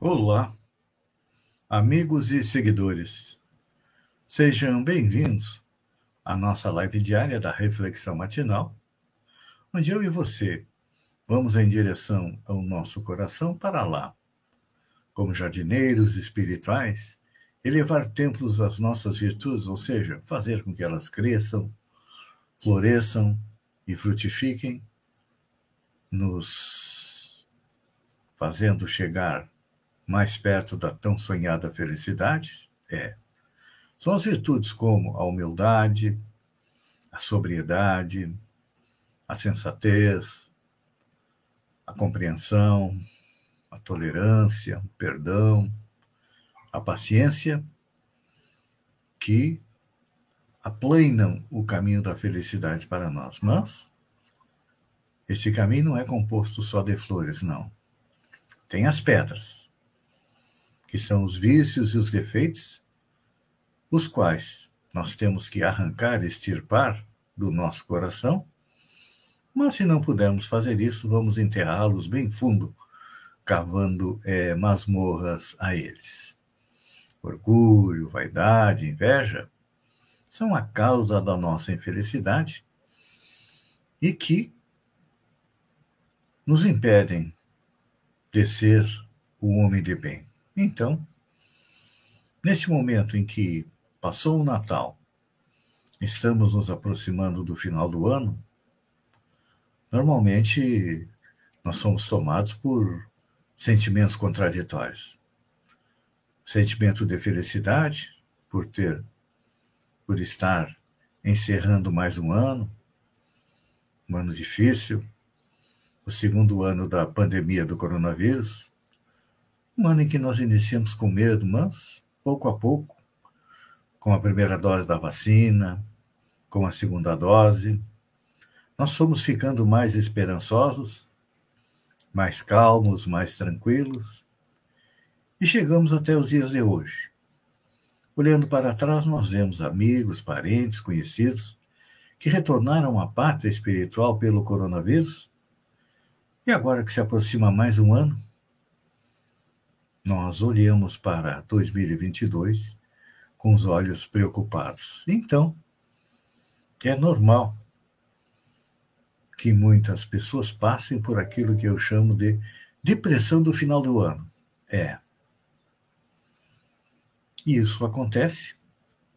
Olá, amigos e seguidores. Sejam bem-vindos à nossa live diária da Reflexão Matinal, onde eu e você vamos em direção ao nosso coração para lá, como jardineiros espirituais, elevar templos às nossas virtudes, ou seja, fazer com que elas cresçam, floresçam e frutifiquem, nos fazendo chegar mais perto da tão sonhada felicidade? É. São as virtudes como a humildade, a sobriedade, a sensatez, a compreensão, a tolerância, o perdão, a paciência, que aplanam o caminho da felicidade para nós. Mas esse caminho não é composto só de flores, não. Tem as pedras que são os vícios e os defeitos, os quais nós temos que arrancar, extirpar do nosso coração, mas se não pudermos fazer isso, vamos enterrá-los bem fundo, cavando é, masmorras a eles. Orgulho, vaidade, inveja são a causa da nossa infelicidade e que nos impedem de ser o homem de bem. Então, neste momento em que passou o Natal, estamos nos aproximando do final do ano, normalmente nós somos tomados por sentimentos contraditórios. Sentimento de felicidade por ter, por estar encerrando mais um ano, um ano difícil, o segundo ano da pandemia do coronavírus, um ano em que nós iniciamos com medo, mas pouco a pouco, com a primeira dose da vacina, com a segunda dose, nós fomos ficando mais esperançosos, mais calmos, mais tranquilos, e chegamos até os dias de hoje. Olhando para trás, nós vemos amigos, parentes, conhecidos que retornaram à pátria espiritual pelo coronavírus. E agora que se aproxima mais um ano, nós olhamos para 2022 com os olhos preocupados. Então, é normal que muitas pessoas passem por aquilo que eu chamo de depressão do final do ano. É. E isso acontece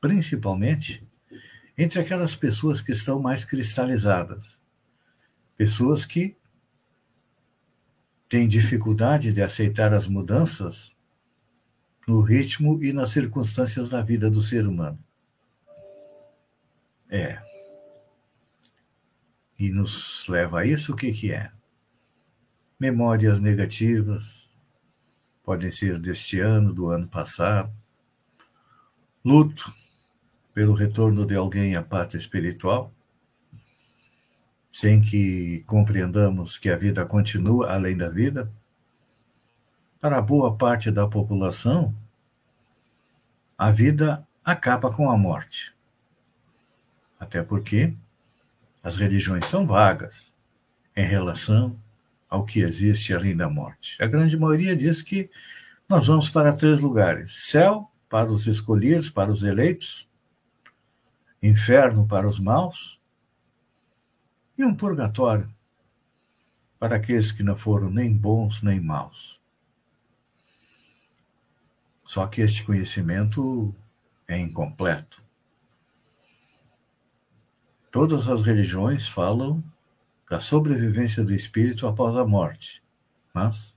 principalmente entre aquelas pessoas que estão mais cristalizadas, pessoas que tem dificuldade de aceitar as mudanças no ritmo e nas circunstâncias da vida do ser humano. É. E nos leva a isso, o que, que é? Memórias negativas, podem ser deste ano, do ano passado, luto pelo retorno de alguém à pátria espiritual, sem que compreendamos que a vida continua além da vida? Para boa parte da população, a vida acaba com a morte. Até porque as religiões são vagas em relação ao que existe além da morte. A grande maioria diz que nós vamos para três lugares: céu para os escolhidos, para os eleitos, inferno para os maus e um purgatório para aqueles que não foram nem bons nem maus. Só que este conhecimento é incompleto. Todas as religiões falam da sobrevivência do espírito após a morte, mas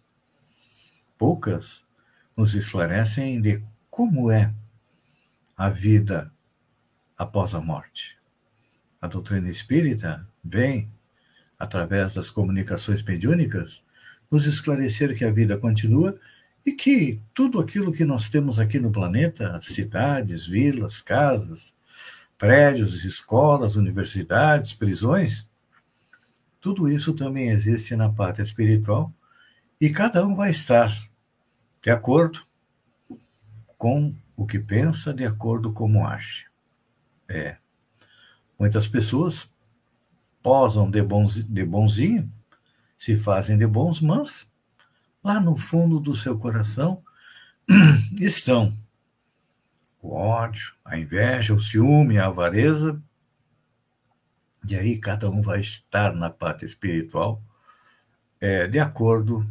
poucas nos esclarecem de como é a vida após a morte. A doutrina espírita vem, através das comunicações mediúnicas, nos esclarecer que a vida continua e que tudo aquilo que nós temos aqui no planeta, cidades, vilas, casas, prédios, escolas, universidades, prisões, tudo isso também existe na pátria espiritual e cada um vai estar de acordo com o que pensa, de acordo com como age. É. Muitas pessoas posam de, bons, de bonzinho, se fazem de bons, mas lá no fundo do seu coração estão o ódio, a inveja, o ciúme, a avareza. E aí cada um vai estar na parte espiritual é, de acordo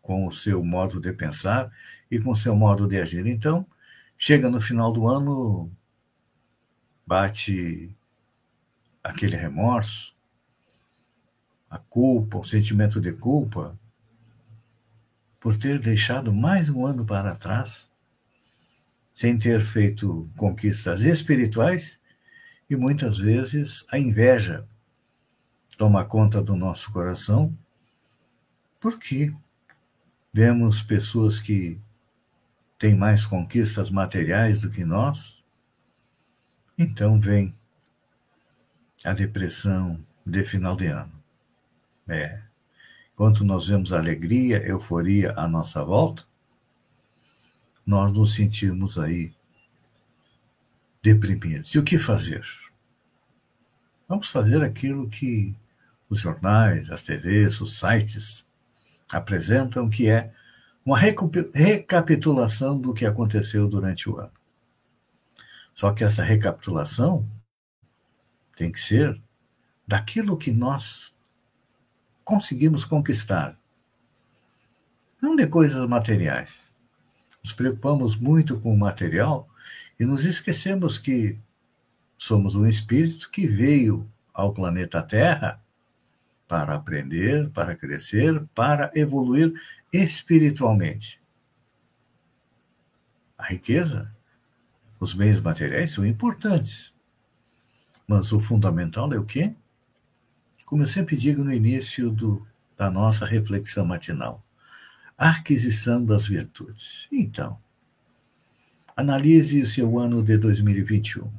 com o seu modo de pensar e com o seu modo de agir. Então, chega no final do ano, bate aquele remorso, a culpa, o sentimento de culpa, por ter deixado mais um ano para trás, sem ter feito conquistas espirituais, e muitas vezes a inveja toma conta do nosso coração, porque vemos pessoas que têm mais conquistas materiais do que nós, então vem a depressão de final de ano. É. Enquanto nós vemos alegria, euforia à nossa volta, nós nos sentimos aí deprimidos. E o que fazer? Vamos fazer aquilo que os jornais, as TVs, os sites apresentam, que é uma recapitulação do que aconteceu durante o ano. Só que essa recapitulação tem que ser daquilo que nós conseguimos conquistar. Não de coisas materiais. Nos preocupamos muito com o material e nos esquecemos que somos um espírito que veio ao planeta Terra para aprender, para crescer, para evoluir espiritualmente. A riqueza, os bens materiais são importantes, mas o fundamental é o quê? Como eu sempre digo no início do, da nossa reflexão matinal, a aquisição das virtudes. Então, analise o seu ano de 2021.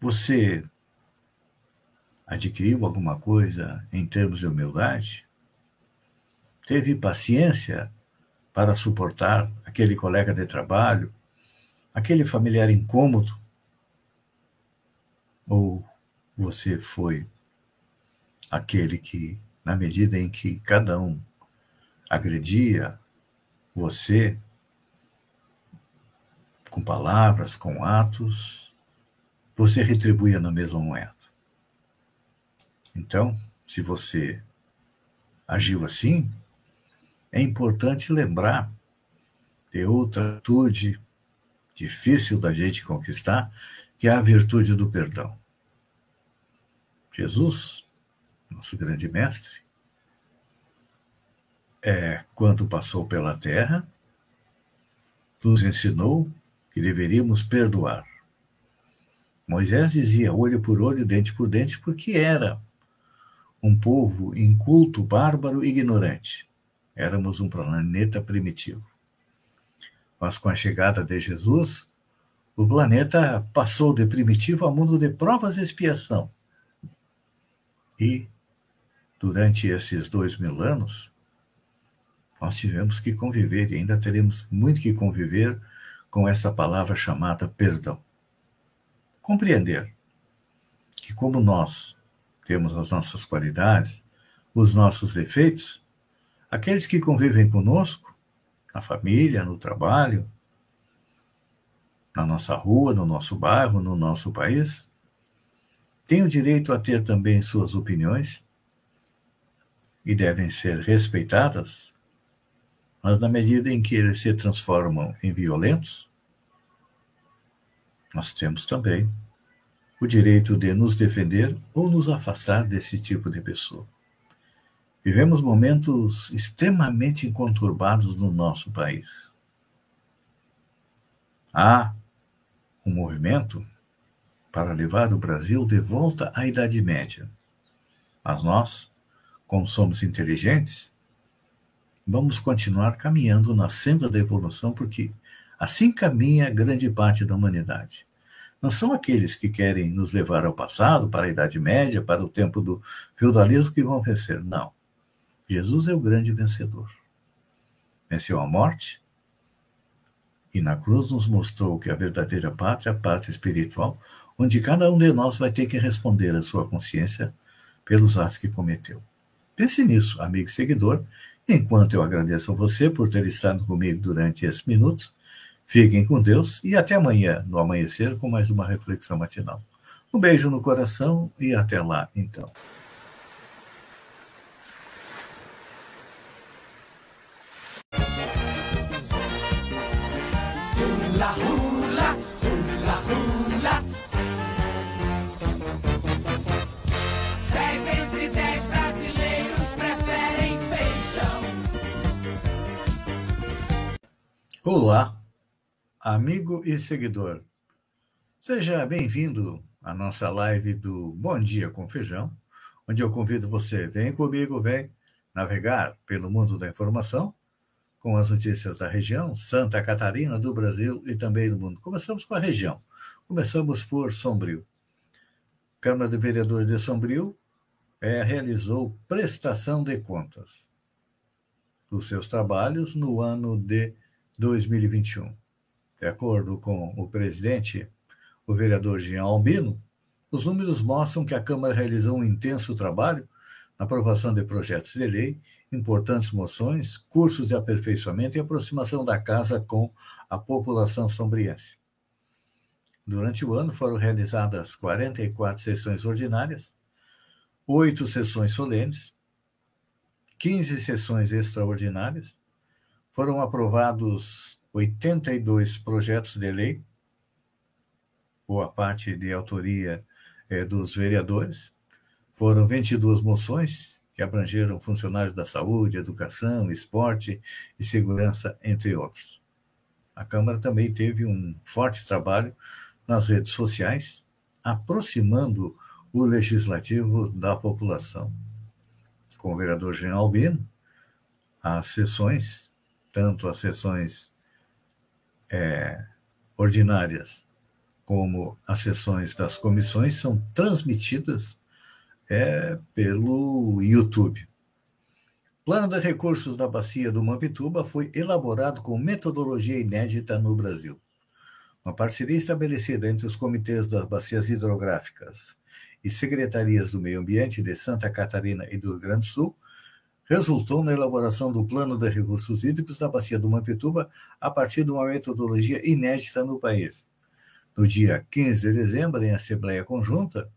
Você adquiriu alguma coisa em termos de humildade? Teve paciência para suportar aquele colega de trabalho, aquele familiar incômodo? Ou você foi aquele que, na medida em que cada um agredia você, com palavras, com atos, você retribuía na mesma moeda. Então, se você agiu assim, é importante lembrar de outra virtude difícil da gente conquistar, que é a virtude do perdão. Jesus, nosso grande mestre, é, quando passou pela terra, nos ensinou que deveríamos perdoar. Moisés dizia olho por olho, dente por dente, porque era um povo inculto, bárbaro e ignorante. Éramos um planeta primitivo. Mas com a chegada de Jesus, o planeta passou de primitivo a mundo de provas e expiação. E, durante esses dois mil anos, nós tivemos que conviver e ainda teremos muito que conviver com essa palavra chamada perdão. Compreender que, como nós temos as nossas qualidades, os nossos defeitos, aqueles que convivem conosco, na família, no trabalho, na nossa rua, no nosso bairro, no nosso país, têm o direito a ter também suas opiniões e devem ser respeitadas, mas na medida em que eles se transformam em violentos, nós temos também o direito de nos defender ou nos afastar desse tipo de pessoa. Vivemos momentos extremamente conturbados no nosso país. Há um movimento para levar o Brasil de volta à Idade Média. Mas nós, como somos inteligentes, vamos continuar caminhando na senda da evolução, porque assim caminha grande parte da humanidade. Não são aqueles que querem nos levar ao passado, para a Idade Média, para o tempo do feudalismo que vão vencer. Não. Jesus é o grande vencedor. Venceu a morte e na cruz nos mostrou que a verdadeira pátria a pátria espiritual, onde cada um de nós vai ter que responder à sua consciência pelos atos que cometeu. Pense nisso, amigo e seguidor, enquanto eu agradeço a você por ter estado comigo durante esses minutos. Fiquem com Deus e até amanhã, no amanhecer, com mais uma reflexão matinal. Um beijo no coração e até lá, então. Olá, amigo e seguidor. Seja bem-vindo à nossa live do Bom Dia com Feijão, onde eu convido você, vem comigo, vem navegar pelo mundo da informação com as notícias da região, Santa Catarina, do Brasil e também do mundo. Começamos com a região. Começamos por Sombrio. Câmara de Vereadores de Sombrio é, realizou prestação de contas dos seus trabalhos no ano de 2021. De acordo com o presidente, o vereador Jean Albino, os números mostram que a Câmara realizou um intenso trabalho na aprovação de projetos de lei, importantes moções, cursos de aperfeiçoamento e aproximação da casa com a população sombriense. Durante o ano foram realizadas 44 sessões ordinárias, oito sessões solenes, 15 sessões extraordinárias, foram aprovados 82 projetos de lei, boa parte de autoria é, dos vereadores. Foram 22 moções que abrangeram funcionários da saúde, educação, esporte e segurança, entre outros. A Câmara também teve um forte trabalho nas redes sociais, aproximando o legislativo da população. Com o vereador Jean Albino, as sessões tanto as sessões é, ordinárias como as sessões das comissões são transmitidas é, pelo YouTube. Plano de recursos da bacia do Mampituba foi elaborado com metodologia inédita no Brasil. Uma parceria estabelecida entre os comitês das bacias hidrográficas e secretarias do meio ambiente de Santa Catarina e do Rio Grande do Sul resultou na elaboração do Plano de Recursos Hídricos da Bacia do Mampituba a partir de uma metodologia inédita no país. No dia 15 de dezembro, em Assembleia Conjunta,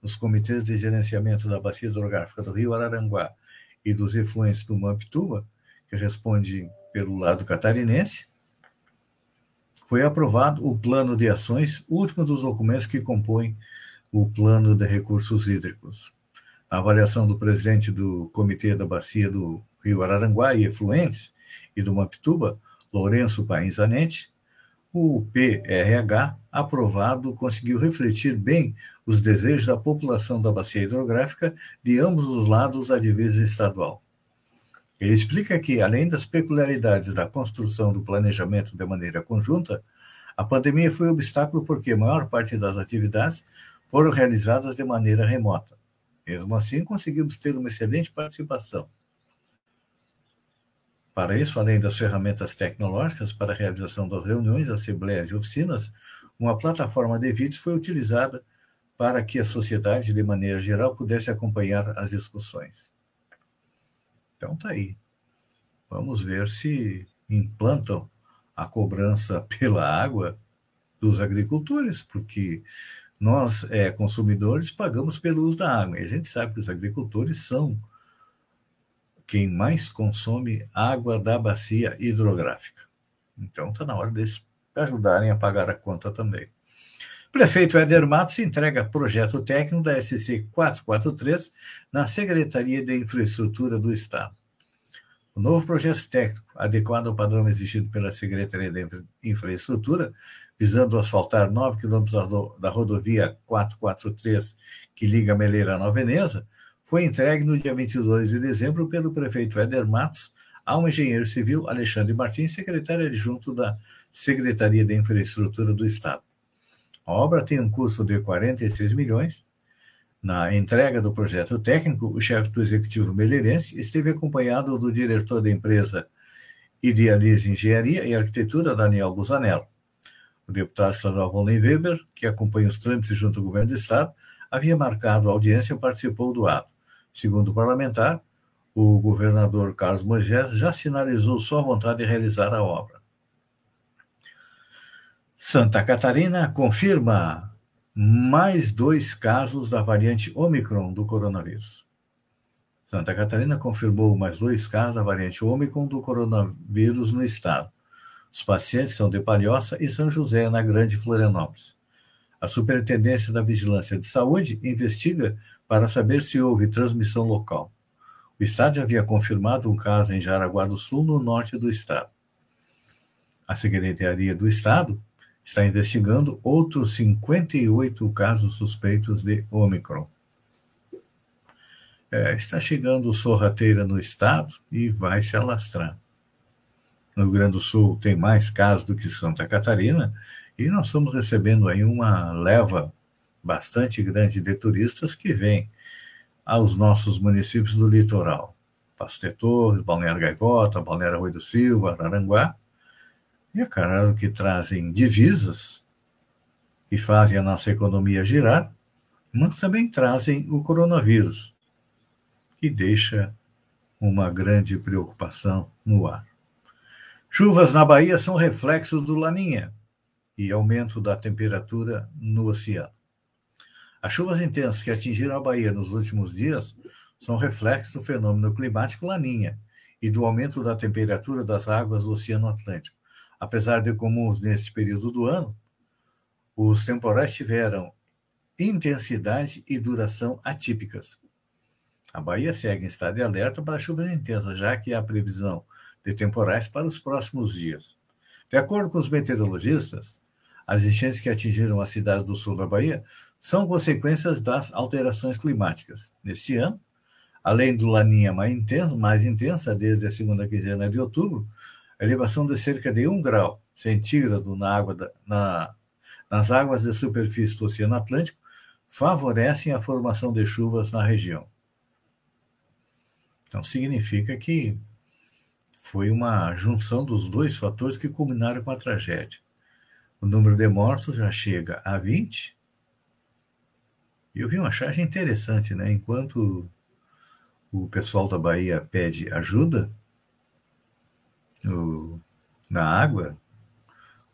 os comitês de gerenciamento da Bacia Hidrográfica do Rio Araranguá e dos efluentes do Mampituba, que responde pelo lado catarinense, foi aprovado o Plano de Ações, último dos documentos que compõem o Plano de Recursos Hídricos a avaliação do presidente do Comitê da Bacia do Rio Araranguá e Efluentes e do Mampituba, Lourenço Pains Anete, o PRH, aprovado, conseguiu refletir bem os desejos da população da bacia hidrográfica de ambos os lados da divisa estadual. Ele explica que, além das peculiaridades da construção do planejamento de maneira conjunta, a pandemia foi obstáculo porque a maior parte das atividades foram realizadas de maneira remota. Mesmo assim, conseguimos ter uma excelente participação. Para isso, além das ferramentas tecnológicas para a realização das reuniões, assembleias e oficinas, uma plataforma de vídeos foi utilizada para que a sociedade, de maneira geral, pudesse acompanhar as discussões. Então, está aí. Vamos ver se implantam a cobrança pela água dos agricultores, porque nós, é, consumidores, pagamos pelo uso da água. E a gente sabe que os agricultores são quem mais consome água da bacia hidrográfica. Então, está na hora deles ajudarem a pagar a conta também. Prefeito Éder Matos entrega projeto técnico da SC 443 na Secretaria de Infraestrutura do Estado. O novo projeto técnico, adequado ao padrão exigido pela Secretaria de Infraestrutura, visando asfaltar 9 quilômetros da rodovia 443, que liga Meleira a Nova Veneza, foi entregue no dia 22 de dezembro pelo prefeito Éder Matos ao engenheiro civil Alexandre Martins, secretário adjunto da Secretaria de Infraestrutura do Estado. A obra tem um custo de 46 milhões. Na entrega do projeto técnico, o chefe do executivo meleirense esteve acompanhado do diretor da empresa Idealize Engenharia e Arquitetura, Daniel Busanello. O deputado estadual Volney Weber, que acompanha os trâmites junto ao governo do Estado, havia marcado a audiência e participou do ato. Segundo o parlamentar, o governador Carlos Moisés já sinalizou sua vontade de realizar a obra. Santa Catarina confirma mais dois casos da variante Omicron do coronavírus. Santa Catarina confirmou mais dois casos da variante Omicron do coronavírus no estado. Os pacientes são de Palhoça e São José, na Grande Florianópolis. A Superintendência da Vigilância de Saúde investiga para saber se houve transmissão local. O Estado já havia confirmado um caso em Jaraguá do Sul, no norte do Estado. A Secretaria do Estado está investigando outros 58 casos suspeitos de Omicron. É, está chegando sorrateira no Estado e vai se alastrar. No Rio Grande do Sul tem mais casos do que Santa Catarina, e nós estamos recebendo aí uma leva bastante grande de turistas que vêm aos nossos municípios do litoral. Pastor Torres, Balneário Gaivota, Balneário Rui do Silva, Araranguá, e é claro que trazem divisas que fazem a nossa economia girar, mas também trazem o coronavírus, que deixa uma grande preocupação no ar. Chuvas na Bahia são reflexos do Laninha e aumento da temperatura no oceano. As chuvas intensas que atingiram a Bahia nos últimos dias são reflexos do fenômeno climático Laninha e do aumento da temperatura das águas do Oceano Atlântico. Apesar de comuns neste período do ano, os temporais tiveram intensidade e duração atípicas. A Bahia segue em estado de alerta para chuvas intensas, já que há previsão de temporais para os próximos dias. De acordo com os meteorologistas, as enchentes que atingiram as cidades do sul da Bahia são consequências das alterações climáticas. Neste ano, além do laninha mais intensa, mais intensa desde a segunda quinzena de outubro, a elevação de cerca de 1 grau centígrado na água da, na, nas águas de superfície do Oceano Atlântico favorecem a formação de chuvas na região. Então, significa que foi uma junção dos dois fatores que culminaram com a tragédia. O número de mortos já chega a 20. E eu vi uma charge interessante, né? Enquanto o pessoal da Bahia pede ajuda na água,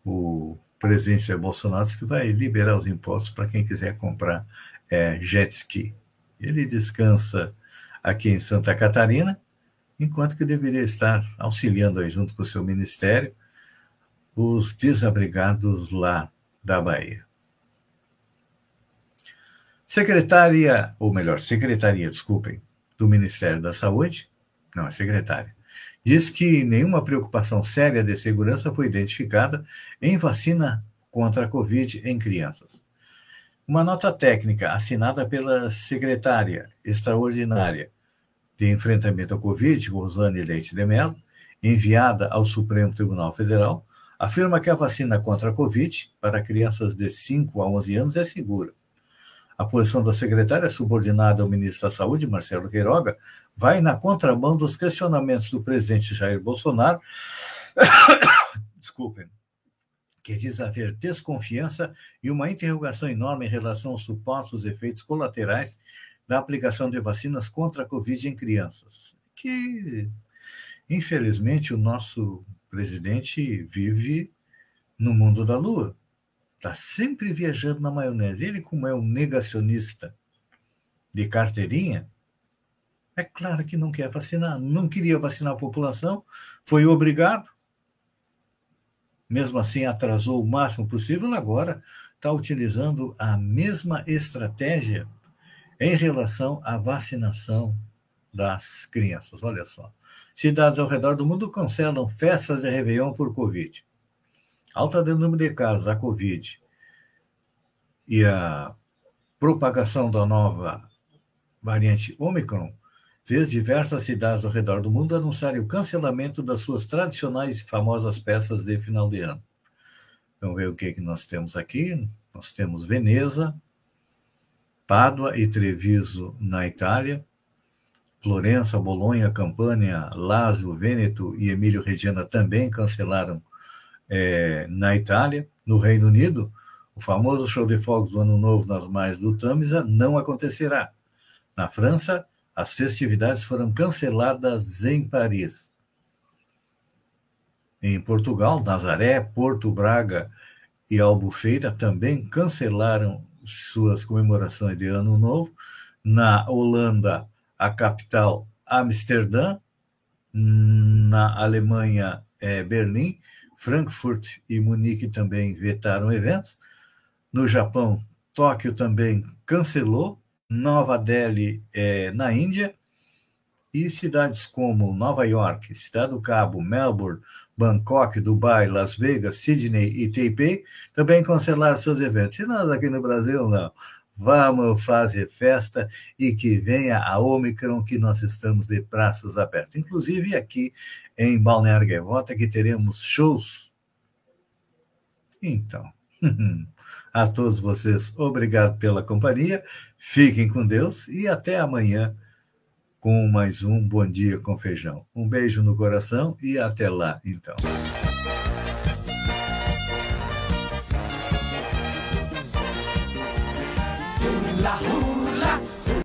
o presidente Jair Bolsonaro que vai liberar os impostos para quem quiser comprar é, jet ski. Ele descansa aqui em Santa Catarina enquanto que deveria estar auxiliando aí junto com o seu ministério os desabrigados lá da Bahia. Secretária, ou melhor, secretaria, desculpem, do Ministério da Saúde, não, é secretária, diz que nenhuma preocupação séria de segurança foi identificada em vacina contra a Covid em crianças. Uma nota técnica assinada pela secretária extraordinária de Enfrentamento à Covid, Rosane Leite de Mello, enviada ao Supremo Tribunal Federal, afirma que a vacina contra a Covid para crianças de 5 a 11 anos é segura. A posição da secretária subordinada ao ministro da Saúde, Marcelo Queiroga, vai na contramão dos questionamentos do presidente Jair Bolsonaro, desculpem, que diz haver desconfiança e uma interrogação enorme em relação aos supostos efeitos colaterais da aplicação de vacinas contra a Covid em crianças, que, infelizmente, o nosso presidente vive no mundo da lua. Está sempre viajando na maionese. Ele, como é um negacionista de carteirinha, é claro que não quer vacinar. Não queria vacinar a população, foi obrigado. Mesmo assim, atrasou o máximo possível. Agora está utilizando a mesma estratégia em relação à vacinação das crianças. Olha só. Cidades ao redor do mundo cancelam festas de Réveillon por Covid. Alta do número de casos da Covid e a propagação da nova variante Omicron fez diversas cidades ao redor do mundo anunciarem o cancelamento das suas tradicionais e famosas festas de final de ano. Vamos ver o que, que nós temos aqui. Nós temos Veneza, Pádua e Treviso na Itália, Florença, Bolonha, Campânia, Lazio, Vêneto e Emílio Regina também cancelaram é, na Itália. No Reino Unido, o famoso show de fogos do Ano Novo nas margens do Tâmisa não acontecerá. Na França, as festividades foram canceladas em Paris. Em Portugal, Nazaré, Porto Braga e Albufeira também cancelaram suas comemorações de Ano Novo. Na Holanda, a capital Amsterdã, na Alemanha, é, Berlim, Frankfurt e Munique também vetaram eventos. No Japão, Tóquio também cancelou. Nova Delhi é, na Índia e cidades como Nova York, Cidade do Cabo, Melbourne, Bangkok, Dubai, Las Vegas, Sydney e Taipei também cancelaram seus eventos. E nós aqui no Brasil, não. Vamos fazer festa e que venha a Omicron, que nós estamos de praças abertas. Inclusive aqui em Balneário Gaivota, que teremos shows. Então, a todos vocês, obrigado pela companhia, fiquem com Deus e até amanhã com mais um Bom Dia com Feijão. Um beijo no coração e até lá, então.